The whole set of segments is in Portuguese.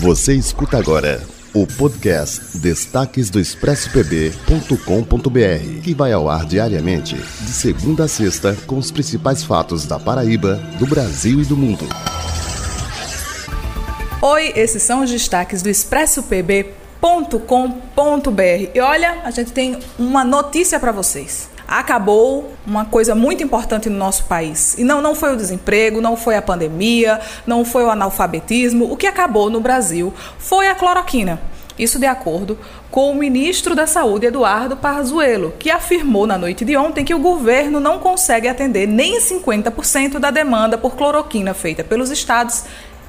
Você escuta agora o podcast Destaques do ExpressoPB.com.br, que vai ao ar diariamente, de segunda a sexta, com os principais fatos da Paraíba, do Brasil e do mundo. Oi, esses são os destaques do ExpressoPB.com.br. E olha, a gente tem uma notícia para vocês acabou uma coisa muito importante no nosso país. E não, não foi o desemprego, não foi a pandemia, não foi o analfabetismo. O que acabou no Brasil foi a cloroquina. Isso de acordo com o ministro da Saúde, Eduardo Pazuello, que afirmou na noite de ontem que o governo não consegue atender nem 50% da demanda por cloroquina feita pelos estados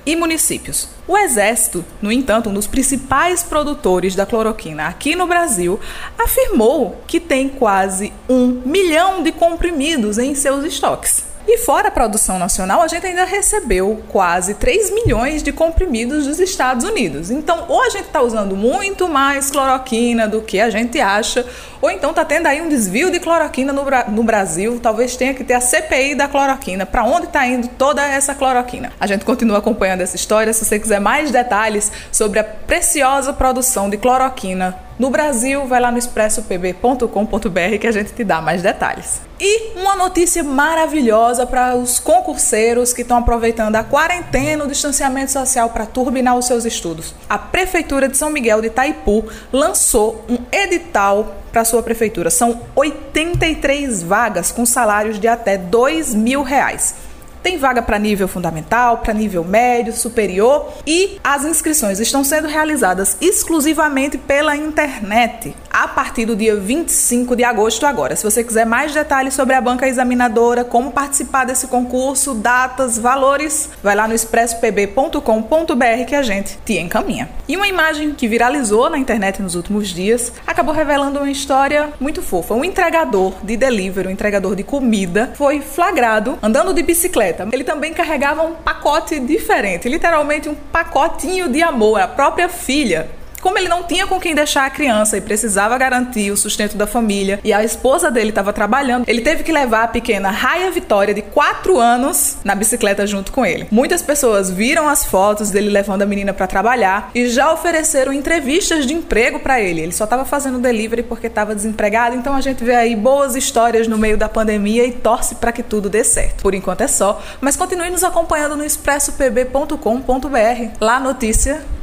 e municípios. O Exército, no entanto, um dos principais produtores da cloroquina aqui no Brasil, afirmou que tem quase um milhão de comprimidos em seus estoques. E fora a produção nacional, a gente ainda recebeu quase 3 milhões de comprimidos dos Estados Unidos. Então, ou a gente está usando muito mais cloroquina do que a gente acha, ou então está tendo aí um desvio de cloroquina no, no Brasil. Talvez tenha que ter a CPI da cloroquina. Para onde está indo toda essa cloroquina? A gente continua acompanhando essa história. Se você quiser mais detalhes sobre a preciosa produção de cloroquina no Brasil, vai lá no expressopb.com.br que a gente te dá mais detalhes. E uma notícia maravilhosa para os concurseiros que estão aproveitando a quarentena, o distanciamento social para turbinar os seus estudos. A Prefeitura de São Miguel de Itaipu lançou um edital para sua prefeitura. São 83 vagas com salários de até 2 mil reais. Tem vaga para nível fundamental, para nível médio, superior e as inscrições estão sendo realizadas exclusivamente pela internet a partir do dia 25 de agosto agora. Se você quiser mais detalhes sobre a banca examinadora, como participar desse concurso, datas, valores, vai lá no expresspb.com.br que a gente te encaminha. E uma imagem que viralizou na internet nos últimos dias acabou revelando uma história muito fofa. Um entregador de delivery, um entregador de comida, foi flagrado andando de bicicleta ele também carregava um pacote diferente, literalmente um pacotinho de amor, a própria filha como ele não tinha com quem deixar a criança e precisava garantir o sustento da família e a esposa dele estava trabalhando, ele teve que levar a pequena Raia Vitória, de 4 anos, na bicicleta junto com ele. Muitas pessoas viram as fotos dele levando a menina para trabalhar e já ofereceram entrevistas de emprego para ele. Ele só estava fazendo delivery porque estava desempregado, então a gente vê aí boas histórias no meio da pandemia e torce para que tudo dê certo. Por enquanto é só, mas continue nos acompanhando no expressopb.com.br. Lá notícia